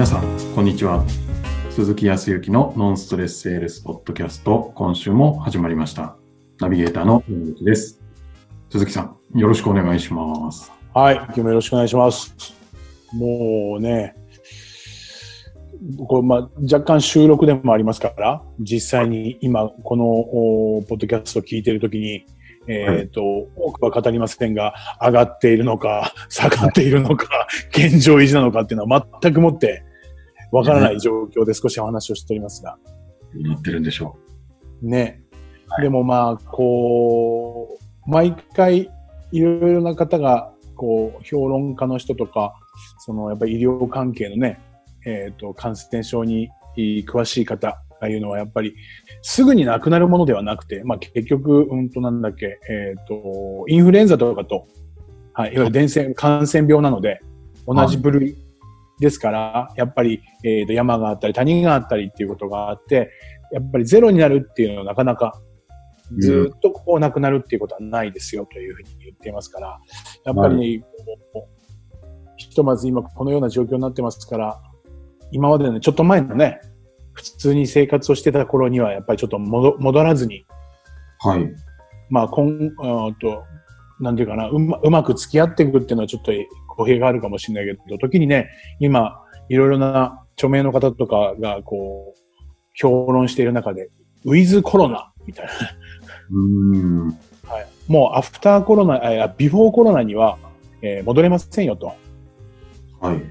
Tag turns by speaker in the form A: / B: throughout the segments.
A: 皆さん、こんにちは。鈴木康之のノンストレスセールスポッドキャスト、今週も始まりました。ナビゲーターの山口です。鈴木さん、よろしくお願いします。
B: はい、今日もよろしくお願いします。もうね、これまあ、若干収録でもありますから、実際に今、このおポッドキャストを聞いているときに、えっ、と、多くは語りませんが、上がっているのか、下がっているのか、現状維持なのかっていうのは全くもってわからない状況で少しお話をしておりますが、
A: どうなってるんでしょ
B: ね。でもまあ、こう、毎回いろいろな方が、こう、評論家の人とか、そのやっぱり医療関係のね、えっ、と、感染症に詳しい方が言うのは、やっぱりすぐになくなるものではなくて、まあ結局、うんとなんだっけ、えっ、と、インフルエンザとかと、はい、いわゆる伝染、感染病なので、同じ部類ですから、やっぱり、えっ、と、山があったり、谷があったりっていうことがあって、やっぱりゼロになるっていうのはなかなか、ずっとこうなくなるっていうことはないですよというふうに言っていますから、やっぱり、ひとまず今このような状況になってますから、今までね、ちょっと前のね、普通に生活をしてた頃には、やっぱりちょっと戻戻らずに、
A: う。はい。
B: まあ、こん、うんと、なんていうかな、うまうまく付き合っていくっていうのはちょっと語弊があるかもしれないけど、時にね、今、いろいろな著名の方とかが、こう、評論している中で、ウィズコロナみたいな。
A: うーん。
B: はい、もうアフターコロナ、あビフォーコロナには、えー戻れませんよと。
A: はい。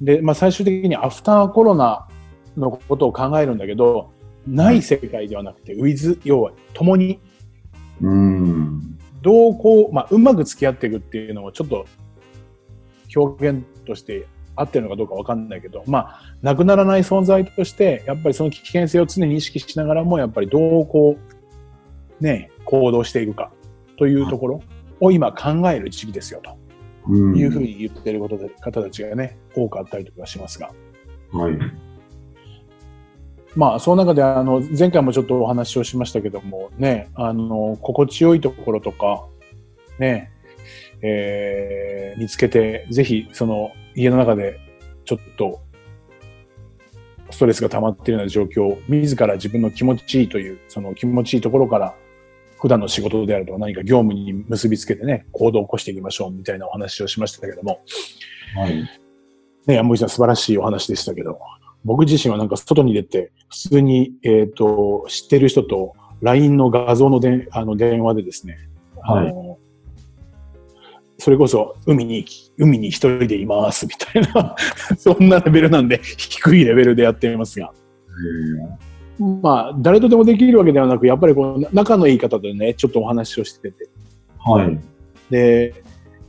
B: で、まあ最終的にアフターコロナのことを考えるんだけど、ない世界ではなくて、ウィズ、要は共に、
A: うーん。
B: どうこう、まあうまく付き合っていくっていうのもちょっと表現として合ってるのかどうかわかんないけど、まあなくならない存在として、やっぱりその危険性を常に意識しながらも、やっぱりどうこう、ね、行動していくかというところを今考える時期ですよと。
A: うん
B: いうふうに言ってることで、方たちがね、多くあったりとかしますが。
A: はい。
B: まあ、その中で、あの、前回もちょっとお話をしましたけども、ね、あの、心地よいところとか、ね、えー見つけて、ぜひ、その、家の中で、ちょっと、ストレスが溜まっているような状況を、自ら自分の気持ちいいという、その気持ちいいところから、普段の仕事であるとか何か業務に結びつけてね、行動を起こしていきましょうみたいなお話をしましたけども、
A: はい。
B: ね、山口さん素晴らしいお話でしたけど、僕自身はなんか外に出て、普通に、えっ、と、知ってる人と LINE の画像のであの電話でですね、あの、それこそ海に、海に一人でいますみたいな、そんなレベルなんで、低いレベルでやっていますが。まあ、誰とでもできるわけではなく、やっぱりこう、仲のいい方とね、ちょっとお話をしてて、
A: はい。
B: で、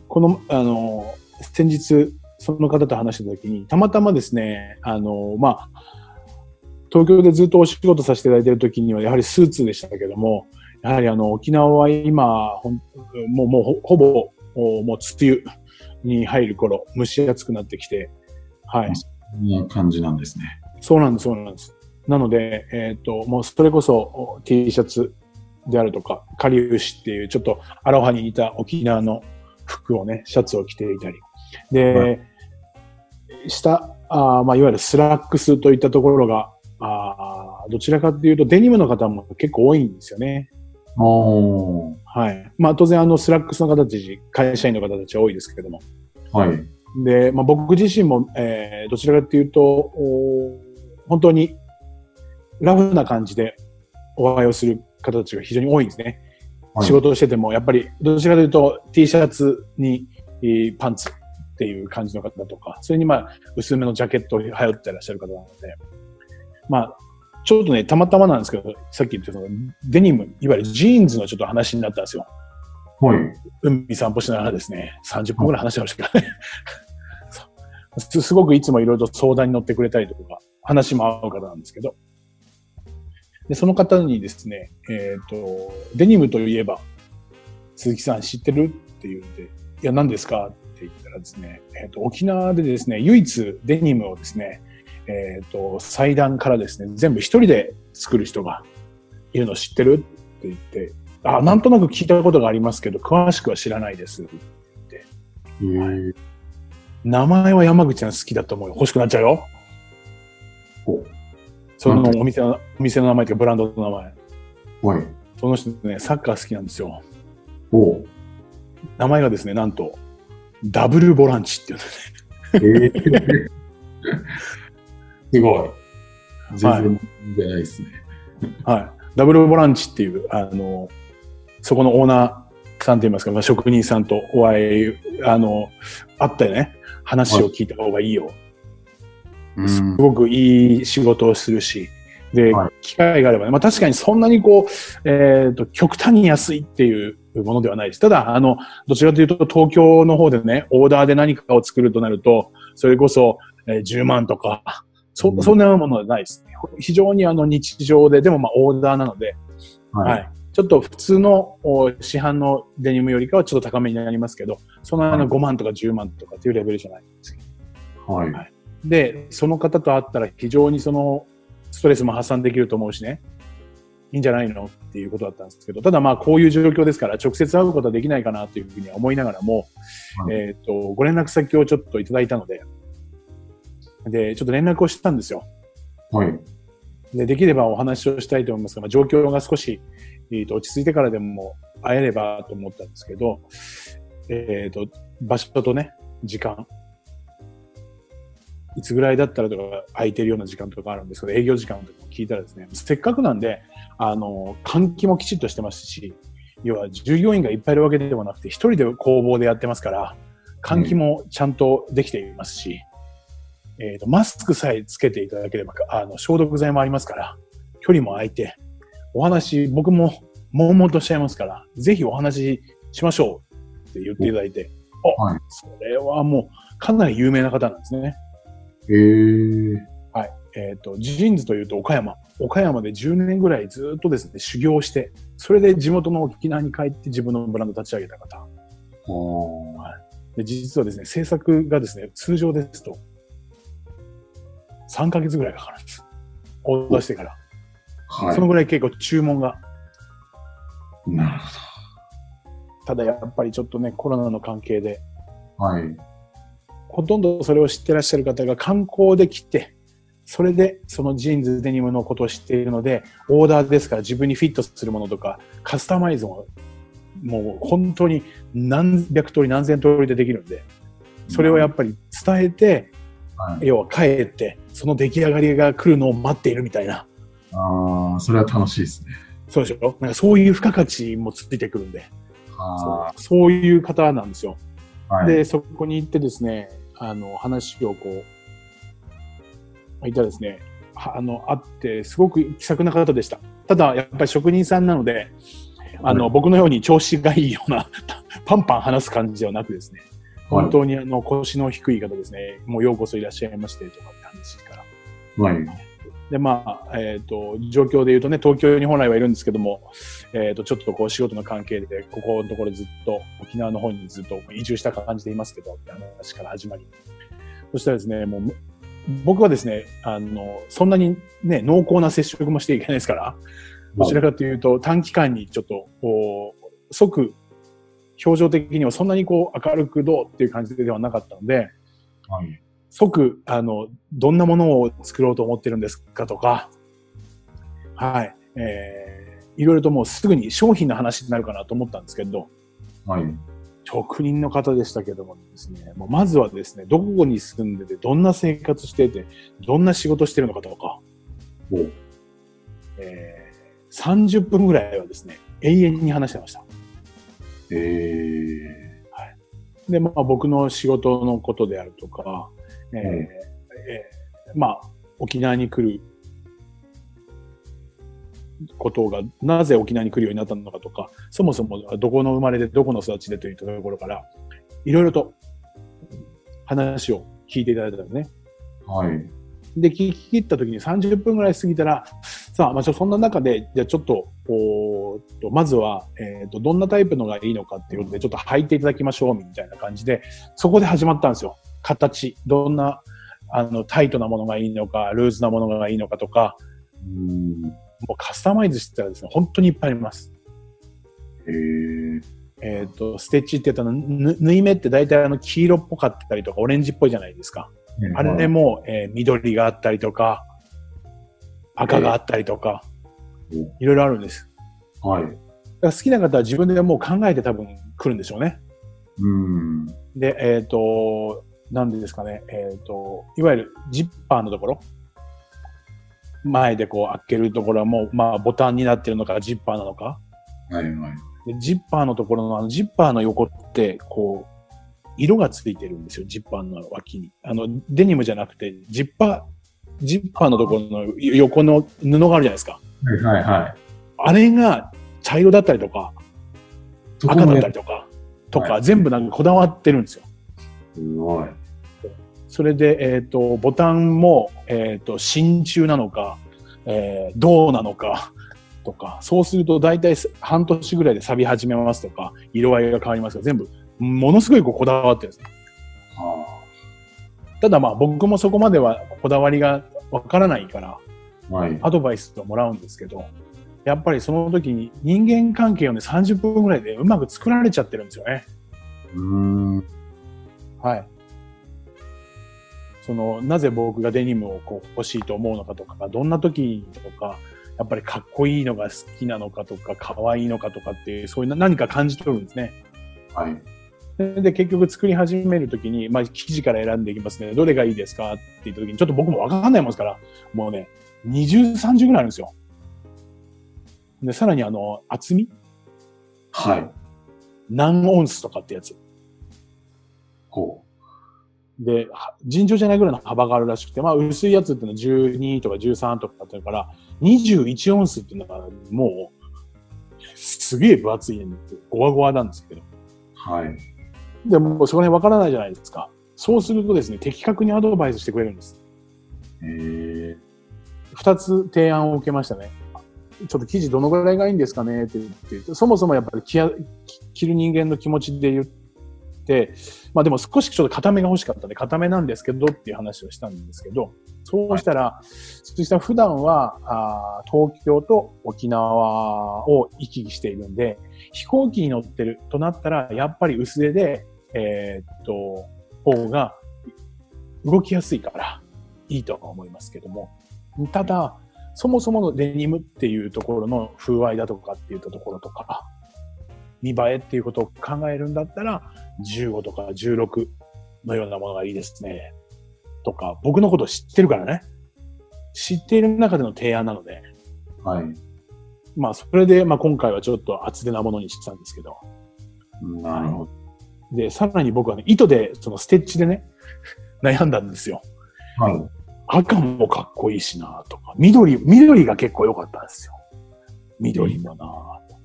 B: この、あの、先日、その方と話したときに、たまたまですね、あの、まあ、東京でずっとお仕事させていただいているときには、やはりスーツでしたけども、やはりあの、沖縄は今、ほんもう、もうほ、ほぼ、おもう梅雨に入る頃、蒸し暑くなってきて、はい。
A: そんな感じなんですね。
B: そうなんです、そうなんです。なので、えっ、と、もうそれこそお T シャツであるとか、かりゆしっていうちょっとアロハに似た沖縄の服をね、シャツを着ていたり。で、
A: はい
B: 下、あーまあ、いわゆるスラックスといったところが、あーどちらかというとデニムの方も結構多いんですよね。
A: おー。
B: はい。まあ当然あのスラックスの方たち、会社員の方たちは多いですけれども。
A: はい。
B: で、まあ、僕自身も、えーどちらかというと、お本当にラフな感じでお会いをする方たちが非常に多いんですね。
A: はい
B: 仕事をしてても、やっぱりどちらかというと T シャツにえーパンツっていう感じの方とか、それにまあ薄めのジャケットを羽織ってらっしゃる方なので、まあ、ちょっとね、たまたまなんですけど、さっき言ったそのデニム、いわゆるジーンズのちょっと話になったんですよ。
A: はい。
B: 海散歩しながらですね、30分くらい話してましたからね。すすごくいつもいろいろと相談に乗ってくれたりとか、話も合う方なんですけど、でその方にですね、えっ、と、デニムといえば、鈴木さん知ってるって言うんで、いや、何ですかって言ったらですね、えっ、と、沖縄でですね、唯一デニムをですね、えっ、と、祭壇からですね、全部一人で作る人がいるの知ってるって言って、あ、なんとなく聞いたことがありますけど、詳しくは知らないです。
A: へー
B: 名前は山口さん好きだと思うよ。欲しくなっちゃうよ。そのお店の、お店の名前というかブランドの名前。
A: はい。
B: その人ね、サッカー好きなんですよ。名前がですね、なんと、ダブルボランチっていうね。
A: えーすごい。全然問題ないですね。
B: はい。ダブルボランチっていう、あの、そこのオーナーさんといいますか、まあ、職人さんとお会い、あの、会ってね、話を聞いた方がいいよ。
A: うん
B: すごくいい仕事をするし、で、
A: はい
B: 機会があればね、まあ確かにそんなにこう、えっ、と、極端に安いっていうものではないです。ただ、あの、どちらかというと東京の方でね、オーダーで何かを作るとなると、それこそ、えー10万とか、そ、
A: うん
B: そんなものはないです。非常にあの日常で、でもまあオーダーなので、
A: は。
B: はいい。ちょっと普通のお市販のデニムよりかはちょっと高めになりますけど、そんなあの
A: はい
B: 5万とか10万とかっていうレベルじゃないんですけど。
A: はい。
B: はいで、その方と会ったら非常にそのストレスも発散できると思うしね、いいんじゃないのっていうことだったんですけど、ただまあこういう状況ですから直接会うことはできないかなというふうには思いながらも、
A: はい
B: えっ、と、ご連絡先をちょっといただいたので、で、ちょっと連絡をしたんですよ。
A: はい。
B: で、できればお話をしたいと思いますが、まあ、状況が少し、えーと落ち着いてからでも会えればと思ったんですけど、えっ、と、場所とね、時間、いつぐらいだったらとか空いてるような時間とかあるんですけど、営業時間とかも聞いたらですね、せっかくなんで、あの、換気もきちっとしてますし、要は従業員がいっぱいいるわけではなくて、一人で工房でやってますから、換気もちゃんとできていますし、えーと、マスクさえつけていただければ、あの、消毒剤もありますから、距離も空いて、お話、僕も、悶々としちゃいますから、ぜひお話ししましょうって言っていただいて、あ、
A: はい
B: それはもう、かなり有名な方なんですね。
A: えー。
B: はい。えっ、と、ジーンズというと岡山。岡山で10年ぐらいずっとですね、修行して、それで地元の沖縄に帰って自分のブランド立ち上げた方。
A: おー
B: で実はですね、制作がですね、通常ですと、3ヶ月ぐらいかかるんです。オーダーしてから。
A: はい。
B: そのぐらい結構注文が。
A: なる
B: ただやっぱりちょっとね、コロナの関係で、
A: ほど。はい。
B: ほとんどそれを知ってらっしゃる方が観光で来て、それでそのジーンズ、デニムのことを知っているので、オーダーですから自分にフィットするものとか、カスタマイズも、もう本当に何百通り何千通りでできるんで、それをやっぱり伝えて、
A: はい、
B: 要は帰って、その出来上がりが来るのを待っているみたいな。
A: ああ、それは楽しいですね。
B: そうでしょ？なんかそういう付加価値もついてくるんで、
A: あ
B: そうそういう方なんですよ。
A: あ、はい。
B: で、そこに行ってですね、あの、話をこう、いたらですね、はあの、会って、すごく気さくな方でした。ただ、やっぱり職人さんなので、あの、
A: はい
B: 僕のように調子がいいような、パンパン話す感じではなくですね、
A: はい
B: 本当にあの、腰の低い方ですね、もうようこそいらっしゃいまして、とかって話から。
A: はい。
B: で、まあ、えっ、と、状況で言うとね、東京に本来はいるんですけども、えっ、と、ちょっとこう仕事の関係で、ここのところずっと沖縄の方にずっと移住した感じでいますけど、って話から始まり。そしたらですね、もう、僕はですね、あの、そんなにね、濃厚な接触もしていけないですから、どちらかというと短期間にちょっと、こう、即、表情的にはそんなにこう明るくどうっていう感じではなかったので、
A: はい。
B: 即、あの、どんなものを作ろうと思ってるんですかとか、はい、えー、いろいろともうすぐに商品の話になるかなと思ったんですけど、
A: はい。
B: 職人の方でしたけどもですね、もうまずはですね、どこに住んでて、どんな生活してて、どんな仕事してるのかとか、
A: お
B: えー、30分ぐらいはですね、永遠に話してました。
A: えー。
B: で、まあ僕の仕事のことであるとか、えー
A: うん
B: えーまあ沖縄に来ることが、なぜ沖縄に来るようになったのかとか、そもそもどこの生まれでどこの育ちでというところから、いろいろと話を聞いていただいたんですね。
A: はい。
B: で、聞き切った時に30分ぐらい過ぎたら、さあ、まあ、そんな中で、じゃあちょっと、おと、まずは、えっ、と、どんなタイプのがいいのかっていうことで、ちょっと履いていただきましょう、みたいな感じで、そこで始まったんですよ。形。どんな、あの、タイトなものがいいのか、ルーズなものがいいのかとか、
A: うん。
B: もうカスタマイズしてたらですね、本当にいっぱいあります。
A: えー。
B: えっ、と、ステッチって言ったら、ぬ縫い目って大体あの、黄色っぽかったりとか、オレンジっぽいじゃないですか。あれも、えー緑があったりとか、赤があったりとか、
A: ええ
B: いろいろあるんです。
A: はい。
B: だから好きな方は自分でもう考えて多分来るんでしょうね。
A: うん。
B: で、えっ、と、なんでですかね、えっ、と、いわゆるジッパーのところ、前でこう開けるところはもう、まあボタンになってるのか、ジッパーなのか。
A: はいはい。
B: でジッパーのところの、あの、ジッパーの横って、こう、色がついてるんですよ、ジッパーの脇に。あの、デニムじゃなくて、ジッパー、ジッパーのところの横の布があるじゃないですか。
A: はいはいはい。
B: あれが茶色だったりとか、赤だったりとか、とか、
A: はい
B: 全部なんかこだわってるんですよ。
A: すごい。
B: それで、えっ、と、ボタンも、えっ、と、真鍮なのか、えー銅なのか、とか、そうすると大体半年ぐらいで錆び始めますとか、色合いが変わりますが、全部、ものすごいこうこだわってるんですただまあ僕もそこまではこだわりがわからないから、
A: あ。はい。
B: アドバイスをもらうんですけど、やっぱりその時に人間関係をね、30分ぐらいでうまく作られちゃってるんですよね。
A: うーん。
B: はい。その、なぜ僕がデニムをこう欲しいと思うのかとか、どんな時とか、やっぱりかっこいいのが好きなのかとか、可愛いのかとかっていう、そういうな何か感じ取るんですね。
A: はい。
B: で、で結局作り始めるときに、まあ、生地から選んでいきますね。どれがいいですかって言ったときに、ちょっと僕もわかんないもんですから、もうね、20、30ぐらいあるんですよ。で、さらにあの、厚み？
A: はい。
B: 何オンスとかってやつ。
A: ほ
B: で、は尋常じゃないぐらいの幅があるらしくて、まあ、薄いやつっていうのは12とか13とかっていうから、21オンスっていうのがもう、すげえ分厚いんで、ゴワゴワなんですけど。
A: う。はい。
B: でも、そこら辺わからないじゃないですか。そうするとですね、的確にアドバイスしてくれるんです。
A: えー、
B: 二つ提案を受けましたね。ちょっと生地どのぐらいがいいんですかねって言って、そもそもやっぱり着る人間の気持ちで言って、まあでも少しちょっと固めが欲しかったんで、固めなんですけどっていう話をしたんですけど、そうしたら、そしたら普段はあー東京と沖縄を行き来しているんで、飛行機に乗ってるとなったら、やっぱり薄手で、えーっと、方が動きやすいからいいとは思いますけども、ただ、そもそものデニムっていうところの風合いだとかっていうところとか、見栄えっていうことを考えるんだったら、15とか16のようなものがいいですね。とか、僕のこと知ってるからね。知っている中での提案なので、
A: はい。
B: まあ、それで、まあ今回はちょっと厚手なものにしたんですけど。
A: なるほど。
B: で、さらに僕はね、糸で、そのステッチでね、悩んだんですよ。
A: はい。
B: 赤もかっこいいしなとか、緑、緑が結構良かったんですよ。緑もな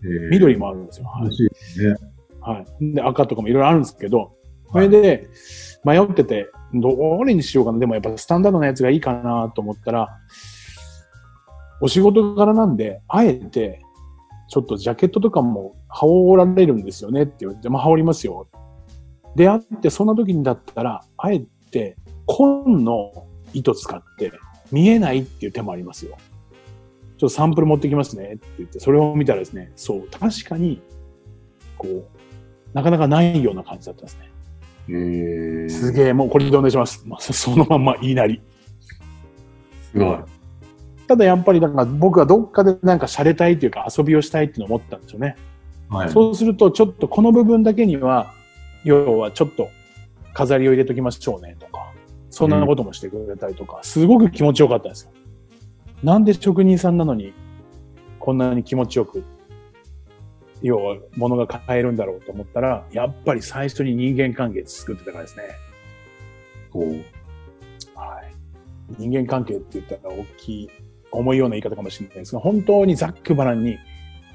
A: えー、
B: 緑もあるんですよ。はい
A: 欲。しいですね。
B: はい。で、赤とかもいろいろあるんですけど、それで、迷ってて、どれにしようかな。でもやっぱスタンダードなやつがいいかなと思ったら、お仕事柄なんで、あえて、ちょっとジャケットとかも羽織られるんですよねって言われて、まあ羽織りますよ。であって、そんな時にだったら、あえて、紺の糸使って、見えないっていう手もありますよ。ちょっとサンプル持ってきますねって言って、それを見たらですね、そう、確かに、こう、なかなかないような感じだったんですね。
A: えー、
B: すげえ、もうこれでお願いします。まあ、そ そのまんま言いなり。
A: すごい。
B: ただやっぱりなんか僕はどっかでなんか洒落たいというか遊びをしたいっていうのを思ったんでしょうね。
A: はい。
B: そうするとちょっとこの部分だけには、要はちょっと飾りを入れときましょうねとか、そんなこともしてくれたりとか、すごく気持ちよかったんですよ。なんで職人さんなのにこんなに気持ちよく、要は物が買えるんだろうと思ったら、やっぱり最初に人間関係作ってたからですね。はい。人間関係って言ったら大きい、重いような言い方かもしれないですが、本当にざっくばらんに、だか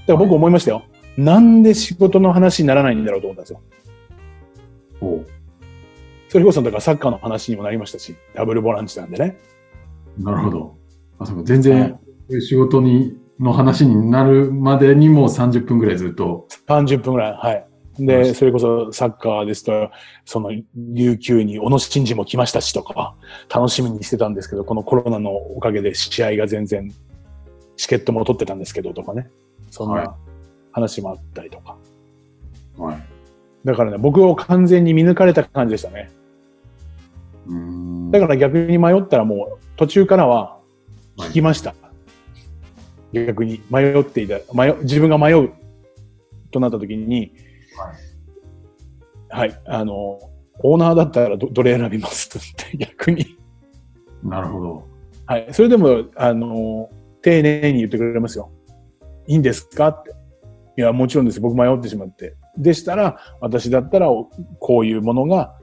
B: ら僕思いましたよ。なんで仕事の話にならないんだろうと思ったんですよ。
A: こ
B: それこそだからサッカーの話にもなりましたし、ダブルボランチなんでね。
A: う。なるほど。あ、そ全然、仕事に、の話になるまでにも30分ぐらいずっと。
B: 30分ぐらい。はい。で、それこそサッカーですと、その、琉球に小野伸二も来ましたしとか、楽しみにしてたんですけど、このコロナのおかげで試合が全然、チケットも取ってたんですけどとかね。そん
A: はい
B: な話もあったりとか。
A: はい。
B: だからね、僕を完全に見抜かれた感じでしたね。
A: うーん。
B: だから逆に迷ったらもう、途中からは聞きました。逆に迷っていた、迷自分が迷うとなった時に、はい、はい、あの、オーナーだったらどどれ選びますって逆に。
A: なるほど。
B: はい。それでも、あの、丁寧に言ってくれますよ。いいんですかって。いや、もちろんです。僕迷ってしまって。でしたら、私だったら、こういうものが、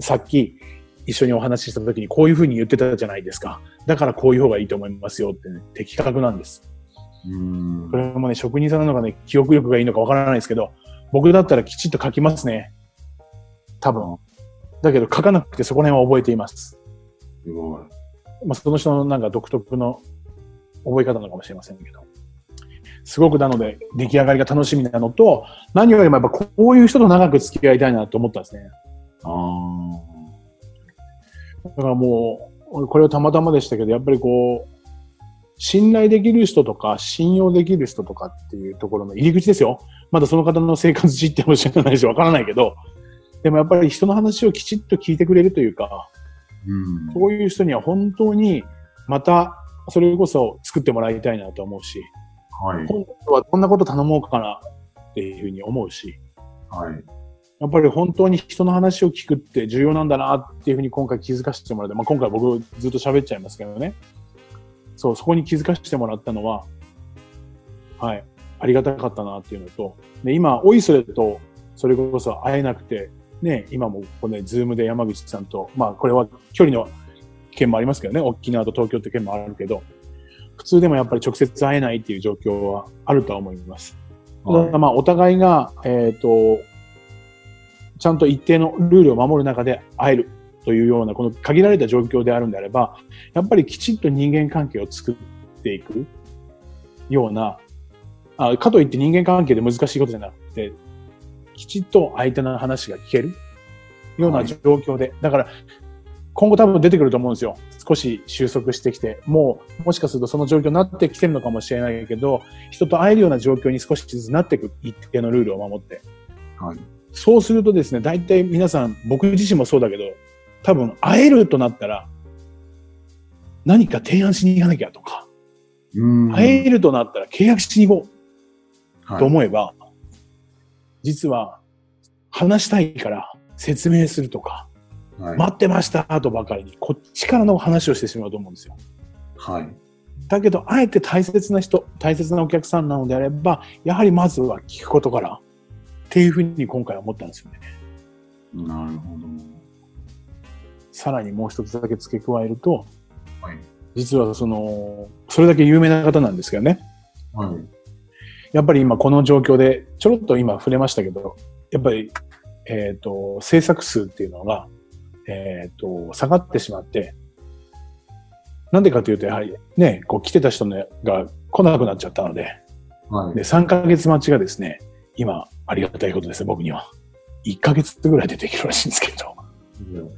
B: さっき一緒にお話しした時にこういうふうに言ってたじゃないですか。だからこういう方がいいと思いますよってね、的確なんです。うんこれもね、職人さんなのかね、記憶力がいいのかわからないですけど、僕だったらきちっと書きますね。多分。だけど書かなくてそこら辺は覚えています。すごい。まあ、その人のなんか独特の覚え方なのかもしれませんけど。すごくなので、出来上がりが楽しみなのと、何よりもやっぱこういう人と長く付き合いたいなと思ったんですね。あだからもう、これはたまたまでしたけど、やっぱりこう、信頼できる人とか、信用できる人とかっていうところの入り口ですよ。まだその方の生活実態も知らないし、わからないけど、でもやっぱり人の話をきちっと聞いてくれるというか、うん、そういう人には本当にまたそれこそ作ってもらいたいなと思うし、はい、今度はこんなこと頼もうかなっていうふうに思うし、はい、やっぱり本当に人の話を聞くって重要なんだなっていうふうに今回気づかせてもらって、まあ、今回僕ずっと喋っちゃいますけどね。そう、そこに気づかせてもらったのは、はい、ありがたかったなっていうのと、で今、おいそれとそれこそ会えなくて、ね、今もこのね、ズームで山口さんと、まあこれは距離の県もありますけどね、沖縄と東京って県もあるけど、普通でもやっぱり直接会えないっていう状況はあるとは思います。はい、まあお互いが、えっ、ー、と、ちゃんと一定のルールを守る中で会えるというような、この限られた状況であるんであれば、やっぱりきちっと人間関係を作っていくような、あかといって人間関係で難しいことじゃなくて、きちっと相手の話が聞けるような状況で、はい、だから今後多分出てくると思うんですよ。少し収束してきて、もうもしかするとその状況になってきてるのかもしれないけど、人と会えるような状況に少しずつなっていく一定のルールを守って。はい、そうするとですね、大体皆さん、僕自身もそうだけど、多分会えるとなったら、何か提案しに行かなきゃとか、会えるとなったら契約しに行こうと思えば、実は話したいから説明するとか、はい、待ってましたとばかりに、こっちからの話をしてしまうと思うんですよ。はい。だけど、あえて大切な人、大切なお客さんなのであれば、やはりまずは聞くことから、っていうふうに今回は思ったんですよね。なるほど。さらにもう一つだけ付け加えると、はい、実はその、それだけ有名な方なんですけどね。はい。やっぱり今この状況で、ちょろっと今触れましたけど、やっぱり、えっ、ー、と、制作数っていうのが、えっ、ー、と、下がってしまって、なんでかというと、やはりね、こう来てた人が来なくなっちゃったので、はい、で、3ヶ月待ちがですね、今、ありがたいことですね、僕には。1ヶ月ぐらいでできるらしいんですけど。うん、はい。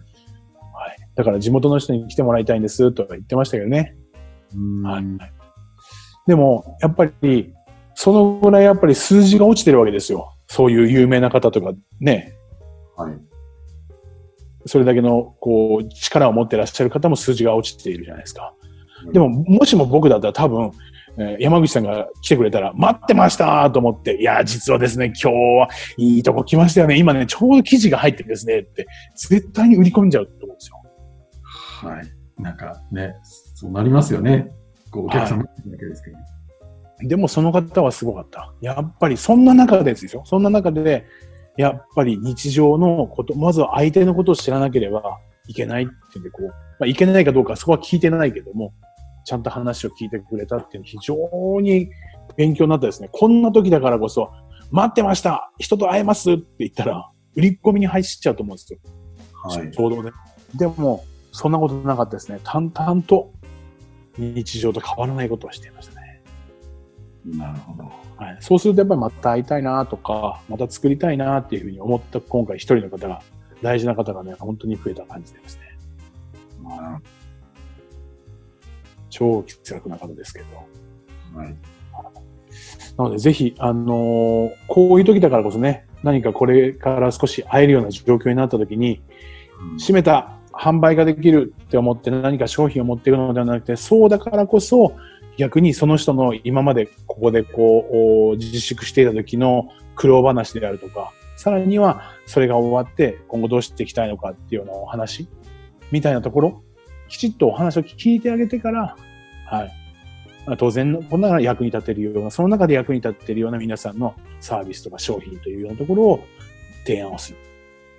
B: だから地元の人に来てもらいたいんですとか言ってましたけどね。はい。でも、やっぱり、そのぐらいやっぱり数字が落ちてるわけですよ。そういう有名な方とかね。はい。それだけの、こう、力を持ってらっしゃる方も数字が落ちているじゃないですか。でも、もしも僕だったら多分、えー、山口さんが来てくれたら、待ってましたと思って、いや、実はですね、今日はいいとこ来ましたよね。今ね、ちょうど記事が入ってですね、って、絶対に売り込んじゃう。
A: はい。なんかね、そうなりますよね。こうお客様だけですけど、はい
B: でもその方はすごかった。やっぱりそんな中でですよ。そんな中で、やっぱり日常のこと、まずは相手のことを知らなければいけないっていうんで、こう、まあ、いけないかどうかそこは聞いてないけども、ちゃんと話を聞いてくれたっていうのは非常に勉強になったですね。こんな時だからこそ、待ってました人と会えますって言ったら、売り込みに入っちゃうと思うんですよ。はい。衝動で。でも、そんなことなかったですね。淡々と日常と変わらないことをしていましたね。
A: なるほど。
B: はい、そうするとやっぱりまた会いたいなとか、また作りたいなっていうふうに思った今回一人の方が、大事な方がね、本当に増えた感じですね。まあ、超気楽な方ですけど。はい。なので、ぜひ、あのー、こういう時だからこそね、何かこれから少し会えるような状況になった時に、うん、閉めた販売ができるって思って何か商品を持っていくのではなくて、そうだからこそ、逆にその人の今までここでこう自粛していた時の苦労話であるとか、さらにはそれが終わって今後どうしていきたいのかっていうようなお話みたいなところ、きちっとお話を聞いてあげてから、はい。当然、こんな役に立てるような、その中で役に立ってるような皆さんのサービスとか商品というようなところを提案をする。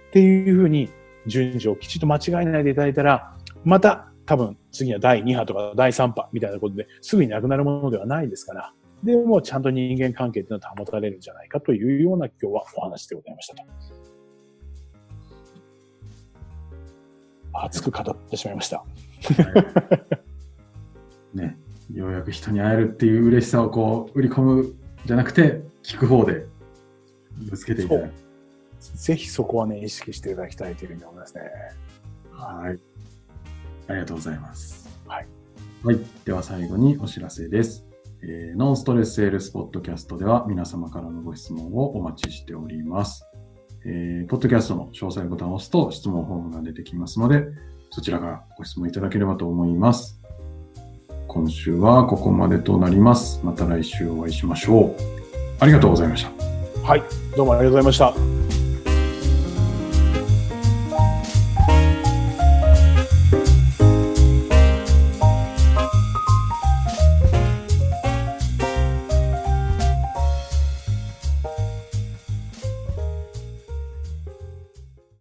B: っていうふうに順序をきちっと間違えないでいただいたら、また多分次は第2波とか第3波みたいなことですぐになくなるものではないですから、でもちゃんと人間関係っていうのは保たれるんじゃないかというような今日はお話でございましたと。熱く語ってしまいました。
A: ね、ようやく人に会えるっていう嬉しさをこう売り込むじゃなくて、聞く方でぶつけていただく。
B: ぜひそこはね、意識していただきたいというふうに思いますね。
A: はい。ありがとうございます。
B: はい。
A: はい。では最後にお知らせです。えー、ノンストレスセールスポッドキャストでは皆様からのご質問をお待ちしております。えー、ポッドキャストの詳細ボタンを押すと質問フォームが出てきますので、そちらからご質問いただければと思います。今週はここまでとなります。また来週お会いしましょう。ありがとうございました。
B: はい、どうもありがとうございました。